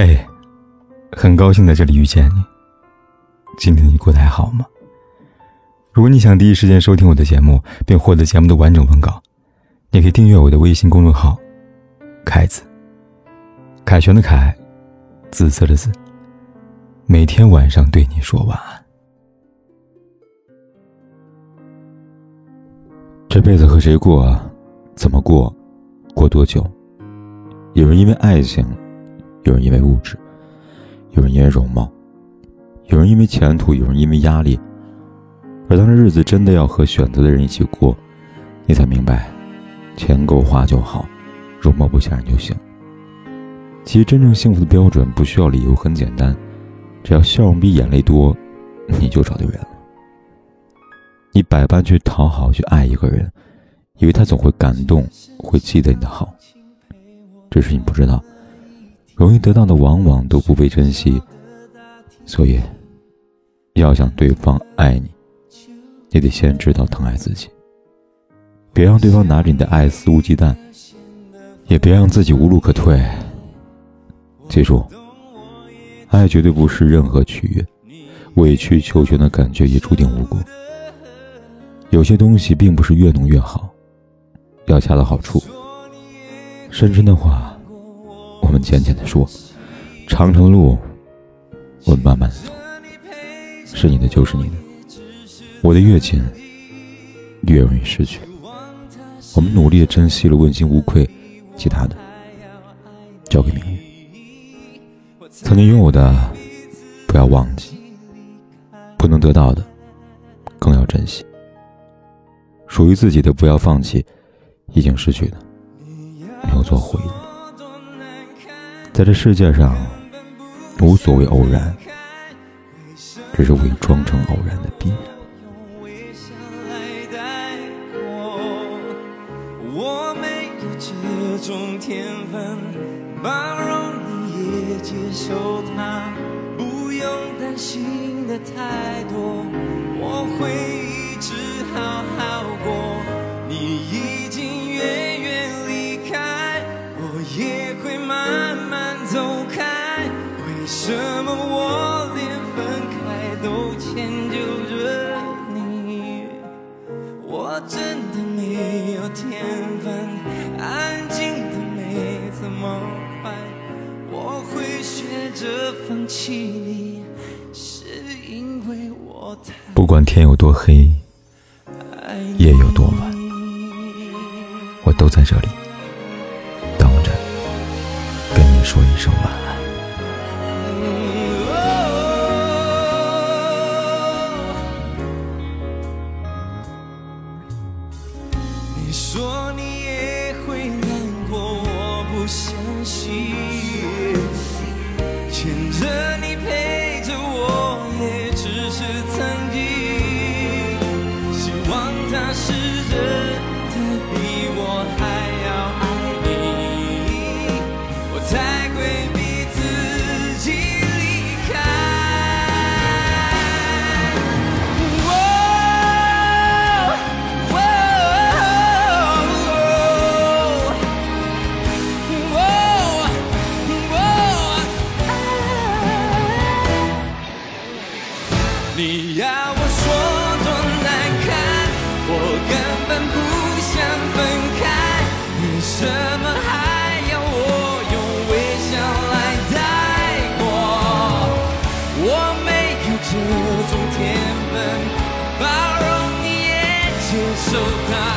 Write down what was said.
嘿，很高兴在这里遇见你。今天你过得还好吗？如果你想第一时间收听我的节目，并获得节目的完整文稿，你可以订阅我的微信公众号“凯子”。凯旋的凯，紫色的紫。每天晚上对你说晚安。这辈子和谁过，怎么过，过多久？有人因为爱情。有人因为物质，有人因为容貌，有人因为前途，有人因为压力。而当这日子真的要和选择的人一起过，你才明白，钱够花就好，容貌不吓人就行。其实真正幸福的标准不需要理由，很简单，只要笑容比眼泪多，你就找对人了。你百般去讨好，去爱一个人，以为他总会感动，会记得你的好，只是你不知道。容易得到的往往都不被珍惜，所以，要想对方爱你，你得先知道疼爱自己。别让对方拿着你的爱肆无忌惮，也别让自己无路可退。记住，爱绝对不是任何取悦，委曲求全的感觉也注定无果。有些东西并不是越浓越好，要恰到好处。深深的话。浅浅的说，长长的路，我们慢慢的走。是你的就是你的，我的越近，越容易失去。我们努力的珍惜了，问心无愧，其他的交给命运。曾经拥有的不要忘记，不能得到的更要珍惜。属于自己的不要放弃，已经失去的没有做回忆。在这世界上，无所谓偶然，只是伪装成偶然的必然。接受它，不用担心的太多，我会什么我连分开都迁就着你？我真的没有天分，安静的没这么快。我会学着放弃你，是因为我太不管天有多黑，夜有多晚，我都在这里。说一声晚安。你说你也会难过，我不相信。这种